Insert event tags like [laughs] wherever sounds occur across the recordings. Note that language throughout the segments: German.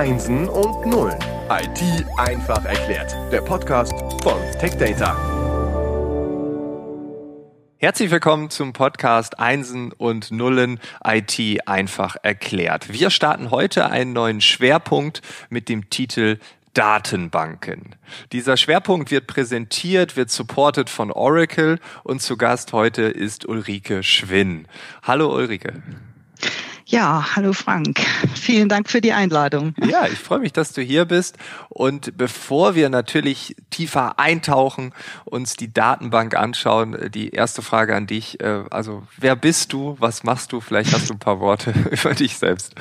Einsen und Nullen. IT einfach erklärt. Der Podcast von TechData. Herzlich willkommen zum Podcast Einsen und Nullen IT einfach erklärt. Wir starten heute einen neuen Schwerpunkt mit dem Titel Datenbanken. Dieser Schwerpunkt wird präsentiert, wird supported von Oracle und zu Gast heute ist Ulrike Schwinn. Hallo Ulrike. Ja, hallo Frank. [laughs] Vielen Dank für die Einladung. Ja, ich freue mich, dass du hier bist. Und bevor wir natürlich tiefer eintauchen, uns die Datenbank anschauen, die erste Frage an dich. Äh, also, wer bist du? Was machst du? Vielleicht hast du ein paar Worte [laughs] über dich selbst.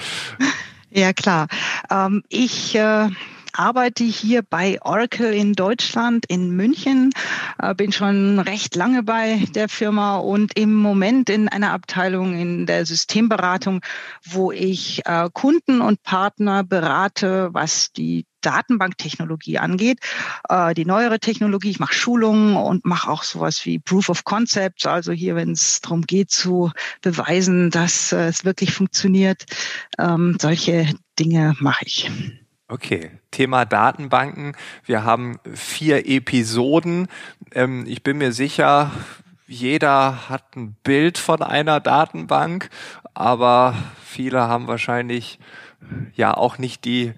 Ja, klar. Ähm, ich äh, arbeite hier bei Oracle in Deutschland, in München, äh, bin schon recht lange bei der Firma und im Moment in einer Abteilung in der Systemberatung, wo ich äh, Kunden und Partner berate, was die Datenbanktechnologie angeht, äh, die neuere Technologie. Ich mache Schulungen und mache auch sowas wie Proof of Concepts, also hier, wenn es darum geht zu beweisen, dass es wirklich funktioniert. Ähm, solche Dinge mache ich. Okay, Thema Datenbanken. Wir haben vier Episoden. Ähm, ich bin mir sicher, jeder hat ein Bild von einer Datenbank, aber viele haben wahrscheinlich ja auch nicht die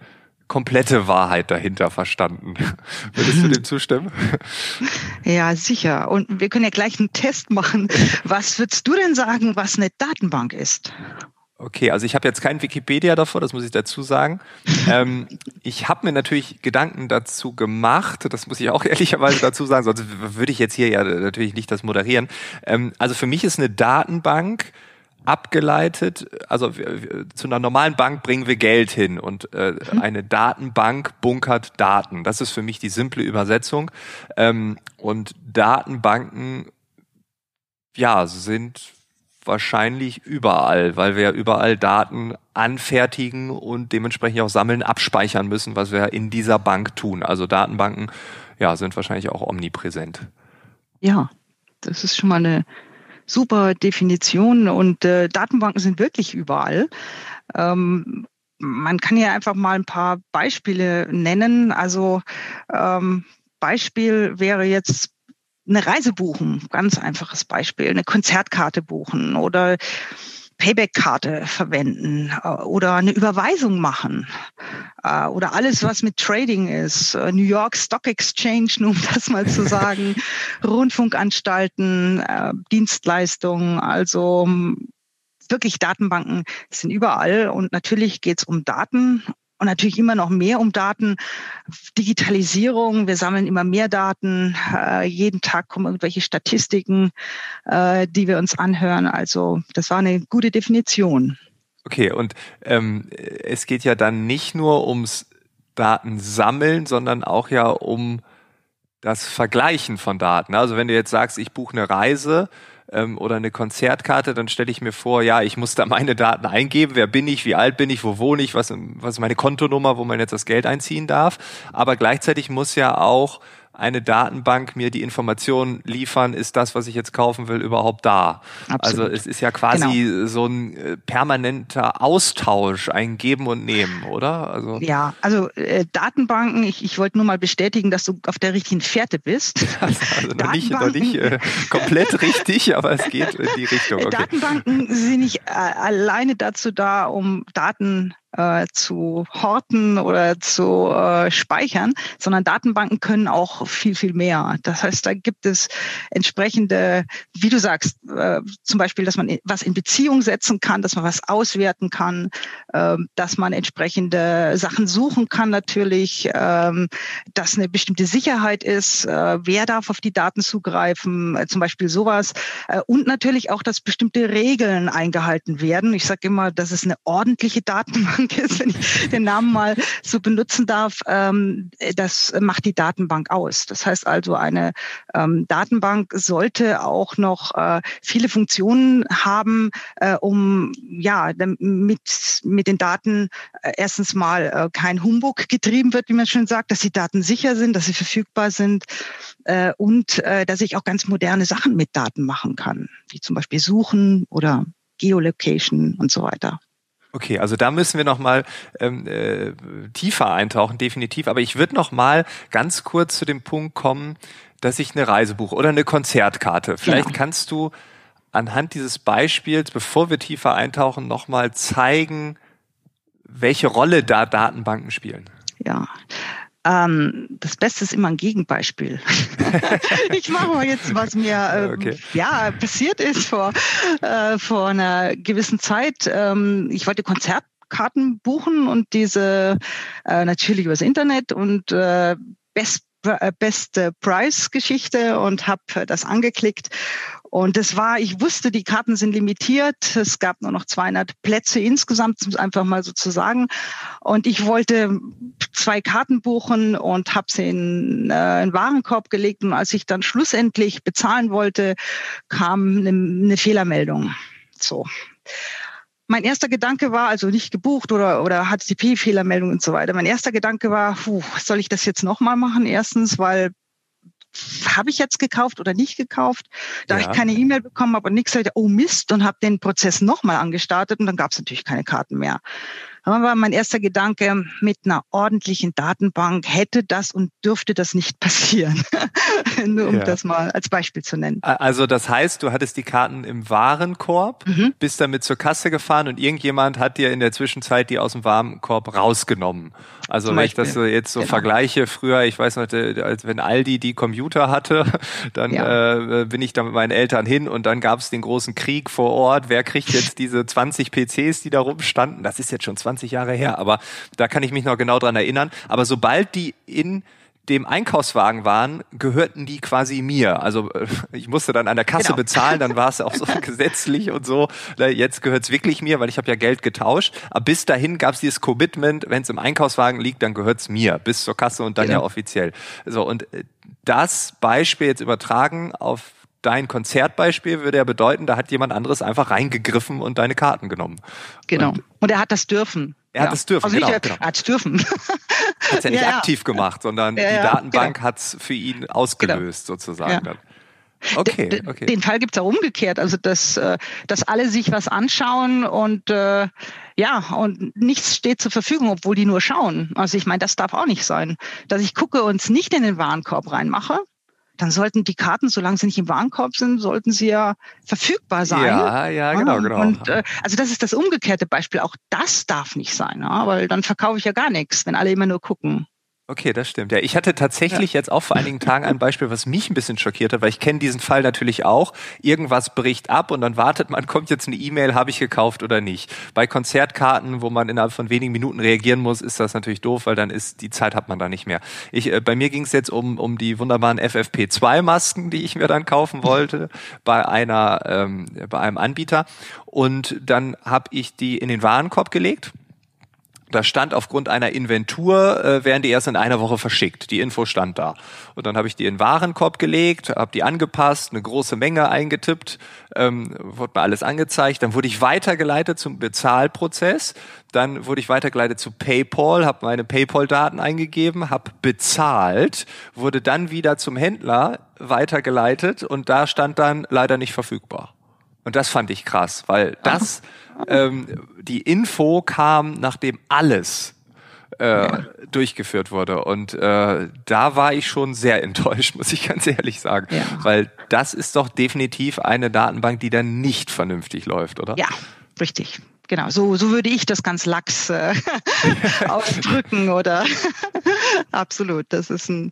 komplette Wahrheit dahinter verstanden. [laughs] Würdest du dem zustimmen? [laughs] Ja, sicher. Und wir können ja gleich einen Test machen. [laughs] Was würdest du denn sagen, was eine Datenbank ist? Okay, also ich habe jetzt kein Wikipedia davor, das muss ich dazu sagen. ähm, ich habe mir natürlich Gedanken dazu gemacht, das muss ich auch [laughs] ehrlicherweise dazu sagen, sonst würde ich jetzt hier ja natürlich nicht das moderieren. Ähm, also für mich ist eine Datenbank abgeleitet, also zu einer normalen Bank bringen wir Geld hin und äh, mhm. eine Datenbank bunkert Daten. Das ist für mich die simple Übersetzung. Ähm, und Datenbanken, ja, sind wahrscheinlich überall, weil wir überall Daten anfertigen und dementsprechend auch sammeln, abspeichern müssen, was wir in dieser Bank tun. Also Datenbanken, ja, sind wahrscheinlich auch omnipräsent. Ja, das ist schon mal eine super Definition und äh, Datenbanken sind wirklich überall. Ähm, man kann ja einfach mal ein paar Beispiele nennen. Also ähm, Beispiel wäre jetzt eine Reise buchen, ganz einfaches Beispiel, eine Konzertkarte buchen oder Payback-Karte verwenden äh, oder eine Überweisung machen äh, oder alles, was mit Trading ist, äh, New York Stock Exchange, [laughs] nur um das mal zu sagen, [laughs] Rundfunkanstalten, Dienstleistungen, also wirklich Datenbanken sind überall und natürlich geht es um Daten und natürlich immer noch mehr um Daten. Digitalisierung, wir sammeln immer mehr Daten. Äh, jeden Tag kommen irgendwelche Statistiken, äh, die wir uns anhören. Also das war eine gute Definition. Okay, und ähm, es geht ja dann nicht nur ums Datensammeln, sondern auch ja um das Vergleichen von Daten. Also wenn du jetzt sagst, ich buche eine Reise ähm, oder eine Konzertkarte, dann stelle ich mir vor, ja, ich muss da meine Daten eingeben, wer bin ich, wie alt bin ich, wo wohne ich, was, was ist meine Kontonummer, wo man jetzt das Geld einziehen darf. Aber gleichzeitig muss ja auch eine Datenbank mir die Informationen liefern, ist das, was ich jetzt kaufen will, überhaupt da. Absolut. Also es ist ja quasi genau. so ein äh, permanenter Austausch, ein Geben und Nehmen, oder? Also ja, also äh, Datenbanken, ich, ich wollte nur mal bestätigen, dass du auf der richtigen Fährte bist. Also, [laughs] also noch nicht, noch nicht äh, komplett richtig, aber es geht in die Richtung. [laughs] Okay. Datenbanken sind nicht äh, alleine dazu da, um Daten äh, zu horten oder zu äh, speichern, sondern Datenbanken können auch viel, viel mehr. Das heißt, da gibt es entsprechende, wie du sagst, äh, zum Beispiel, dass man was in Beziehung setzen kann, dass man was auswerten kann, äh, dass man entsprechende Sachen suchen kann natürlich, äh, dass eine bestimmte Sicherheit ist, äh, wer darf auf die Daten zugreifen, äh, zum Beispiel sowas. Äh, und natürlich auch, dass bestimmte Regeln eingehalten werden. Ich sage immer, das ist eine ordentliche Datenbank Datenbank ist, wenn ich den Namen mal so benutzen darf, ähm, das macht die Datenbank aus. Das heißt also, eine ähm, Datenbank sollte auch noch äh, viele Funktionen haben, äh, um ja mit, mit den Daten äh, erstens mal äh, kein Humbug getrieben wird, wie man schön sagt, dass die Daten sicher sind, dass sie verfügbar sind äh, und äh, dass ich auch ganz moderne Sachen mit Daten machen kann, wie zum Beispiel Suchen oder Geolocation und so weiter. Okay, also da müssen wir noch mal ähm, äh, tiefer eintauchen, definitiv. Aber ich würde noch mal ganz kurz zu dem Punkt kommen, dass ich eine Reise buche oder eine Konzertkarte. Vielleicht genau. kannst du anhand dieses Beispiels, bevor wir tiefer eintauchen, noch mal zeigen, welche Rolle da Datenbanken spielen. Ja, ähm, das Beste ist immer ein Gegenbeispiel. [laughs] ich mache mal jetzt, was mir [laughs] äh, okay. ja passiert ist vor äh, vor einer gewissen Zeit. Ähm, ich wollte Konzertkarten buchen und diese äh, natürlich übers Internet und äh, Best äh, beste Price Geschichte und habe das angeklickt und es war, ich wusste, die Karten sind limitiert. Es gab nur noch 200 Plätze insgesamt, einfach mal so zu sagen. Und ich wollte zwei Karten buchen und habe sie in äh, einen Warenkorb gelegt. Und als ich dann schlussendlich bezahlen wollte, kam eine, eine Fehlermeldung. So. Mein erster Gedanke war, also nicht gebucht oder, oder HTTP-Fehlermeldung und so weiter. Mein erster Gedanke war, puh, soll ich das jetzt nochmal machen? Erstens, weil habe ich jetzt gekauft oder nicht gekauft? Da ja. ich keine E-Mail bekommen habe und nichts, oh Mist, und habe den Prozess nochmal angestartet und dann gab es natürlich keine Karten mehr. Aber war mein erster Gedanke, mit einer ordentlichen Datenbank hätte das und dürfte das nicht passieren. [laughs] Nur um ja. das mal als Beispiel zu nennen. Also das heißt, du hattest die Karten im Warenkorb, mhm. bist damit zur Kasse gefahren und irgendjemand hat dir in der Zwischenzeit die aus dem Warenkorb rausgenommen. Also Zum wenn ich das so jetzt so genau. vergleiche, früher, ich weiß noch, als wenn Aldi die Computer hatte, [laughs] dann ja. äh, bin ich da mit meinen Eltern hin und dann gab es den großen Krieg vor Ort. Wer kriegt jetzt diese 20 PCs, die da rumstanden? Das ist jetzt schon 20 20 Jahre her, aber da kann ich mich noch genau dran erinnern. Aber sobald die in dem Einkaufswagen waren, gehörten die quasi mir. Also äh, ich musste dann an der Kasse genau. bezahlen, dann war es auch so [laughs] gesetzlich und so. Jetzt gehört es wirklich mir, weil ich habe ja Geld getauscht. Aber bis dahin gab es dieses Commitment, wenn es im Einkaufswagen liegt, dann gehört es mir, bis zur Kasse und dann genau. ja offiziell. So und äh, das Beispiel jetzt übertragen auf dein Konzertbeispiel würde ja bedeuten, da hat jemand anderes einfach reingegriffen und deine Karten genommen. Genau. Und, und er hat das dürfen. Er ja. hat es dürfen, also genau, [laughs] nicht, genau. Er hat es dürfen. Hat es ja nicht ja, aktiv gemacht, sondern die Datenbank genau. hat es für ihn ausgelöst, genau. sozusagen. Dann. Okay, okay. Den Fall gibt es auch umgekehrt, also dass, äh, dass alle sich was anschauen und äh, ja, und nichts steht zur Verfügung, obwohl die nur schauen. Also ich meine, das darf auch nicht sein. Dass ich gucke und es nicht in den Warenkorb reinmache, dann sollten die Karten, solange sie nicht im Warenkorb sind, sollten sie ja verfügbar sein. Ja, ja, genau, genau. Und äh, also das ist das umgekehrte Beispiel. Auch das darf nicht sein, ja, weil dann verkaufe ich ja gar nichts, wenn alle immer nur gucken. Okay, das stimmt. Ja, ich hatte tatsächlich ja. jetzt auch vor einigen Tagen ein Beispiel, was mich ein bisschen schockiert hat, weil ich kenne diesen Fall natürlich auch. Irgendwas bricht ab und dann wartet man, [laughs] kommt jetzt eine E-Mail, habe ich gekauft oder nicht. Bei Konzertkarten, wo man innerhalb von wenigen Minuten reagieren muss, ist das natürlich doof, weil dann ist die Zeit hat man da nicht mehr. Ich, äh, bei mir ging es jetzt um um die wunderbaren FFP2-Masken, die ich mir dann kaufen [laughs] wollte bei einer ähm, bei einem Anbieter und dann habe ich die in den Warenkorb gelegt da stand aufgrund einer Inventur, äh, werden die erst in einer Woche verschickt. Die Info stand da. Und dann habe ich die in den Warenkorb gelegt, habe die angepasst, eine große Menge eingetippt, ähm, wurde mir alles angezeigt. Dann wurde ich weitergeleitet zum Bezahlprozess. Dann wurde ich weitergeleitet zu PayPal, habe meine PayPal-Daten eingegeben, habe bezahlt, wurde dann wieder zum Händler weitergeleitet und da stand dann leider nicht verfügbar. Und das fand ich krass, weil das, ähm, die Info kam, nachdem alles äh, ja. durchgeführt wurde. Und äh, da war ich schon sehr [laughs] enttäuscht, muss ich ganz ehrlich sagen. Ja. Weil das ist doch definitiv eine Datenbank, die dann nicht vernünftig läuft, oder? Ja, richtig genau, so, so würde ich das ganz lax äh, [laughs] [laughs] ausdrücken oder absolut. Das ist ein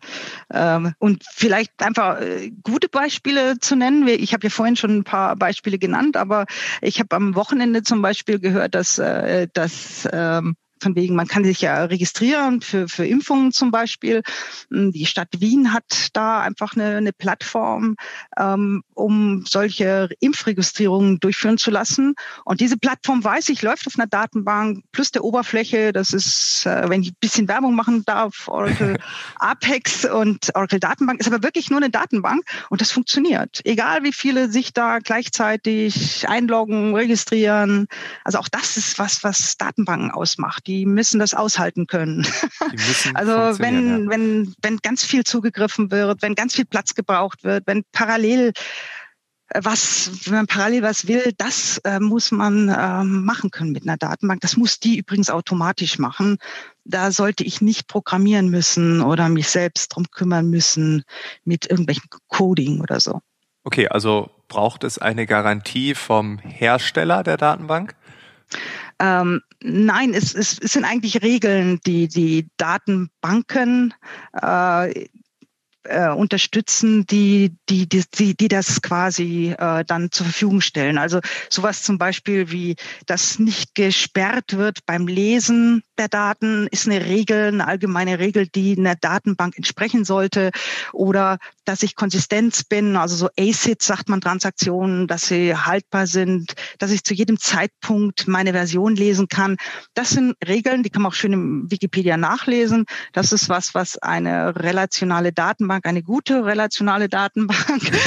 ähm, und vielleicht einfach äh, gute Beispiele zu nennen. Ich habe ja vorhin schon ein paar Beispiele genannt, aber ich habe am Wochenende zum Beispiel gehört, dass, äh, dass ähm, von wegen, man kann sich ja registrieren für, für Impfungen zum Beispiel. Hm, die Stadt Wien hat da einfach eine, eine Plattform, ähm, um solche Impfregistrierungen durchführen zu lassen. Und diese Plattform weiß ich, läuft auf einer Datenbank plus der Oberfläche. Das ist, äh, wenn ich ein bisschen Werbung machen darf, Oracle [laughs] Apex und Oracle Datenbank ist aber wirklich nur eine Datenbank und das funktioniert. Egal wie viele sich da gleichzeitig einloggen, registrieren. Also auch das ist was, was Datenbanken ausmacht die müssen das aushalten können. [laughs] also wenn, ja. wenn, wenn ganz viel zugegriffen wird, wenn ganz viel Platz gebraucht wird, wenn parallel was, wenn man parallel was will, das äh, muss man äh, machen können mit einer Datenbank. Das muss die übrigens automatisch machen. Da sollte ich nicht programmieren müssen oder mich selbst drum kümmern müssen mit irgendwelchen Coding oder so. Okay, also braucht es eine Garantie vom Hersteller der Datenbank? Ähm, nein, es, es, es sind eigentlich Regeln, die die Datenbanken äh, äh, unterstützen, die, die, die, die das quasi äh, dann zur Verfügung stellen. Also sowas zum Beispiel wie, dass nicht gesperrt wird beim Lesen der Daten, ist eine Regel, eine allgemeine Regel, die in der Datenbank entsprechen sollte. Oder dass ich Konsistenz bin, also so ACID sagt man Transaktionen, dass sie haltbar sind, dass ich zu jedem Zeitpunkt meine Version lesen kann. Das sind Regeln, die kann man auch schön im Wikipedia nachlesen. Das ist was, was eine relationale Datenbank Datenbank eine gute relationale Datenbank. [laughs]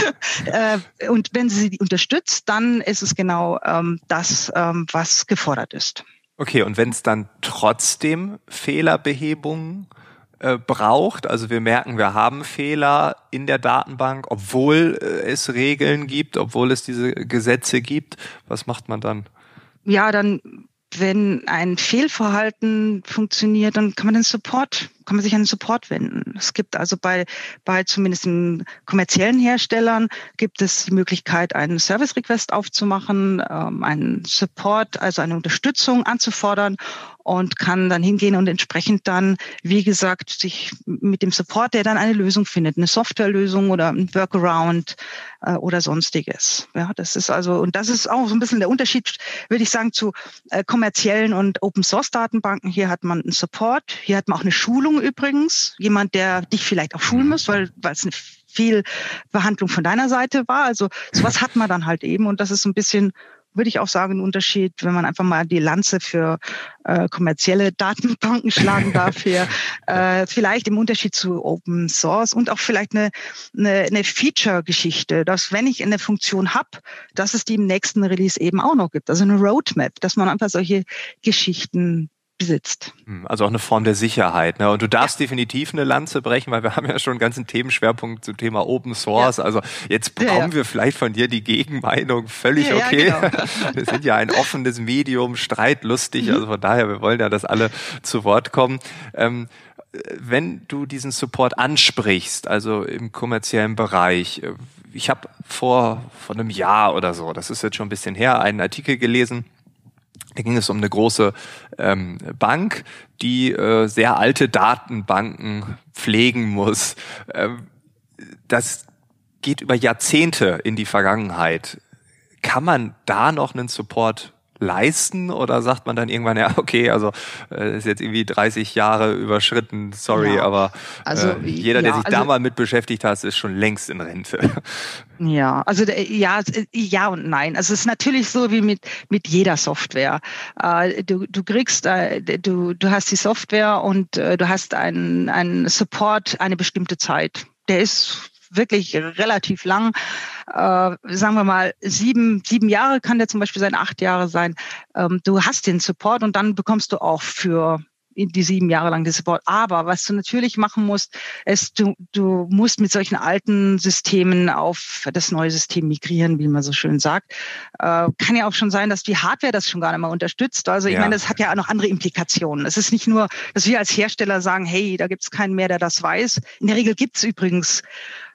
Äh, und wenn sie sie unterstützt, dann ist es genau ähm, das, ähm, was gefordert ist. Okay, und wenn es dann trotzdem Fehlerbehebungen äh, braucht, also wir merken, wir haben Fehler in der Datenbank, obwohl äh, es Regeln gibt, obwohl es diese Gesetze gibt, was macht man dann? Ja, dann wenn ein Fehlverhalten funktioniert, dann kann man den Support, kann man sich an den Support wenden. Es gibt also bei, bei zumindest kommerziellen Herstellern gibt es die Möglichkeit, einen Service Request aufzumachen, ähm, einen Support, also eine Unterstützung anzufordern und kann dann hingehen und entsprechend dann, wie gesagt, sich mit dem Support, der dann eine Lösung findet, eine Softwarelösung oder ein Workaround äh, oder sonstiges. Ja, das ist also, und das ist auch so ein bisschen der Unterschied, würde ich sagen, zu äh, kommerziellen und Open Source Datenbanken. Hier hat man einen Support, hier hat man auch eine Schulung übrigens, jemand, der dich vielleicht auch schulen muss, weil, weil es eine viel Behandlung von deiner Seite war. Also sowas hat man dann halt eben und das ist ein bisschen würde ich auch sagen, ein Unterschied, wenn man einfach mal die Lanze für äh, kommerzielle Datenbanken schlagen [laughs] darf hier. äh, vielleicht im Unterschied zu Open Source und auch vielleicht eine, eine, eine Feature-Geschichte, dass wenn ich eine Funktion habe, dass es die im nächsten Release eben auch noch gibt. Also eine Roadmap, dass man einfach solche Geschichten besitzt. Hm, also auch eine Form der Sicherheit. Ne? Und du darfst ja. definitiv eine Lanze brechen, weil wir haben ja schon einen ganzen Themenschwerpunkt zum Thema Open Source. Ja. Also jetzt bekommen ja, wir vielleicht von dir die Gegenmeinung. Völlig okay. Genau. [laughs] wir sind ja ein offenes Medium, streitlustig. Mhm. Also von daher, wir wollen ja, dass alle zu Wort kommen. Ähm, wenn du diesen Support ansprichst, also im kommerziellen Bereich, äh, ich habe vor, vor einem Jahr oder so, das ist jetzt schon ein bisschen her, einen Artikel gelesen, da ging es um eine große ähm, Bank, die äh, sehr alte Datenbanken pflegen muss. Ähm, das geht über Jahrzehnte in die Vergangenheit. Kann man da noch einen Support leisten oder sagt man dann irgendwann, ja, okay, also äh, ist jetzt irgendwie 30 Jahre überschritten, sorry, ja, aber also, äh, jeder, ja, der sich also, da mal mit beschäftigt hat, ist schon längst in Rente. Ja, also ja, ja und nein. Also es ist natürlich so wie mit mit jeder Software. Äh, du du kriegst äh, du du hast die Software und äh, du hast einen einen Support eine bestimmte Zeit. Der ist wirklich relativ lang. Äh, sagen wir mal, sieben, sieben Jahre kann der zum Beispiel sein, acht Jahre sein. Ähm, du hast den Support und dann bekommst du auch für die sieben Jahre lang den Support. Aber was du natürlich machen musst, ist, du, du musst mit solchen alten Systemen auf das neue System migrieren, wie man so schön sagt. Äh, kann ja auch schon sein, dass die Hardware das schon gar nicht mehr unterstützt. Also ich ja. meine, das hat ja auch noch andere Implikationen. Es ist nicht nur, dass wir als Hersteller sagen, hey, da gibt es keinen mehr, der das weiß. In der Regel gibt es übrigens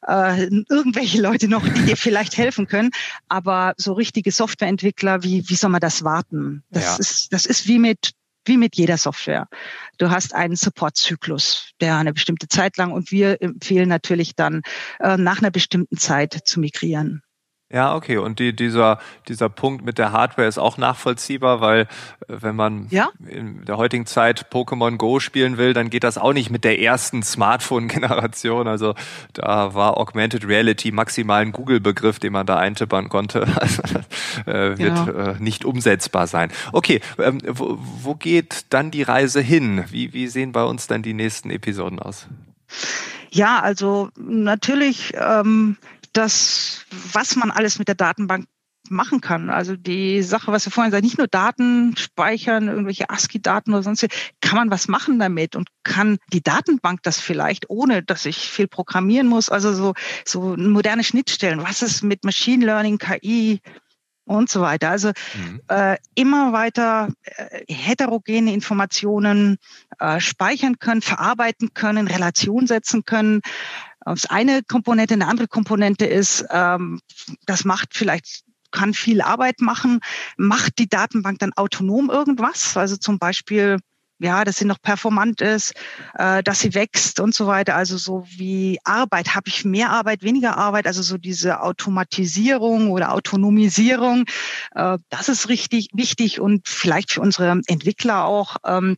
äh, irgendwelche Leute noch, die dir vielleicht helfen können. Aber so richtige Softwareentwickler, wie, wie soll man das warten? Das, ja. ist, das ist wie mit wie mit jeder Software. Du hast einen Supportzyklus, der eine bestimmte Zeit lang und wir empfehlen natürlich dann äh, nach einer bestimmten Zeit zu migrieren. Ja, okay. Und die, dieser, dieser Punkt mit der Hardware ist auch nachvollziehbar, weil äh, wenn man ja? in der heutigen Zeit Pokémon Go spielen will, dann geht das auch nicht mit der ersten Smartphone-Generation. Also da war Augmented Reality maximal ein Google-Begriff, den man da eintippern konnte. Also [laughs] äh, wird ja. äh, nicht umsetzbar sein. Okay, ähm, wo, wo geht dann die Reise hin? Wie, wie sehen bei uns dann die nächsten Episoden aus? Ja, also natürlich ähm, das, was man alles mit der Datenbank machen kann. Also die Sache, was wir vorhin sagen, nicht nur Daten speichern, irgendwelche ASCII-Daten oder sonst, kann man was machen damit und kann die Datenbank das vielleicht, ohne dass ich viel programmieren muss. Also so, so moderne Schnittstellen. Was ist mit Machine Learning, KI, und so weiter. Also mhm. äh, immer weiter äh, heterogene Informationen äh, speichern können, verarbeiten können, Relation setzen können. Das eine Komponente, eine andere Komponente ist, ähm, das macht vielleicht kann viel Arbeit machen, macht die Datenbank dann autonom irgendwas, also zum Beispiel ja, dass sie noch performant ist, äh, dass sie wächst und so weiter. Also so wie Arbeit, habe ich mehr Arbeit, weniger Arbeit, also so diese Automatisierung oder Autonomisierung, äh, das ist richtig wichtig und vielleicht für unsere Entwickler auch. Ähm,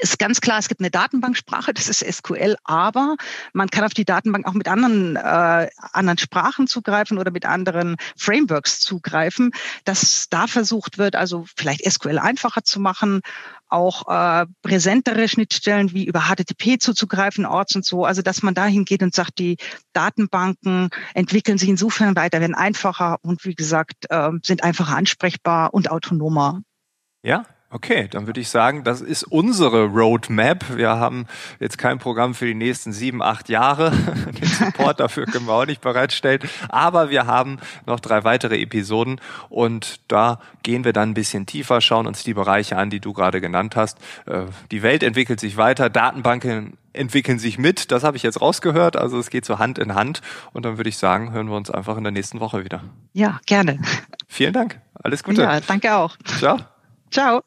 ist ganz klar, es gibt eine Datenbanksprache, das ist SQL, aber man kann auf die Datenbank auch mit anderen, äh, anderen Sprachen zugreifen oder mit anderen Frameworks zugreifen, dass da versucht wird, also vielleicht SQL einfacher zu machen, auch äh, präsentere Schnittstellen wie über HTTP zuzugreifen, Orts und so, also dass man dahin geht und sagt, die Datenbanken entwickeln sich insofern weiter, werden einfacher und wie gesagt, äh, sind einfacher ansprechbar und autonomer. Ja, Okay, dann würde ich sagen, das ist unsere Roadmap. Wir haben jetzt kein Programm für die nächsten sieben, acht Jahre. [laughs] Den Support dafür können wir auch nicht bereitstellen. Aber wir haben noch drei weitere Episoden und da gehen wir dann ein bisschen tiefer, schauen uns die Bereiche an, die du gerade genannt hast. Äh, die Welt entwickelt sich weiter, Datenbanken entwickeln sich mit. Das habe ich jetzt rausgehört. Also es geht so Hand in Hand. Und dann würde ich sagen, hören wir uns einfach in der nächsten Woche wieder. Ja, gerne. Vielen Dank. Alles Gute. Ja, danke auch. Ciao. Ciao.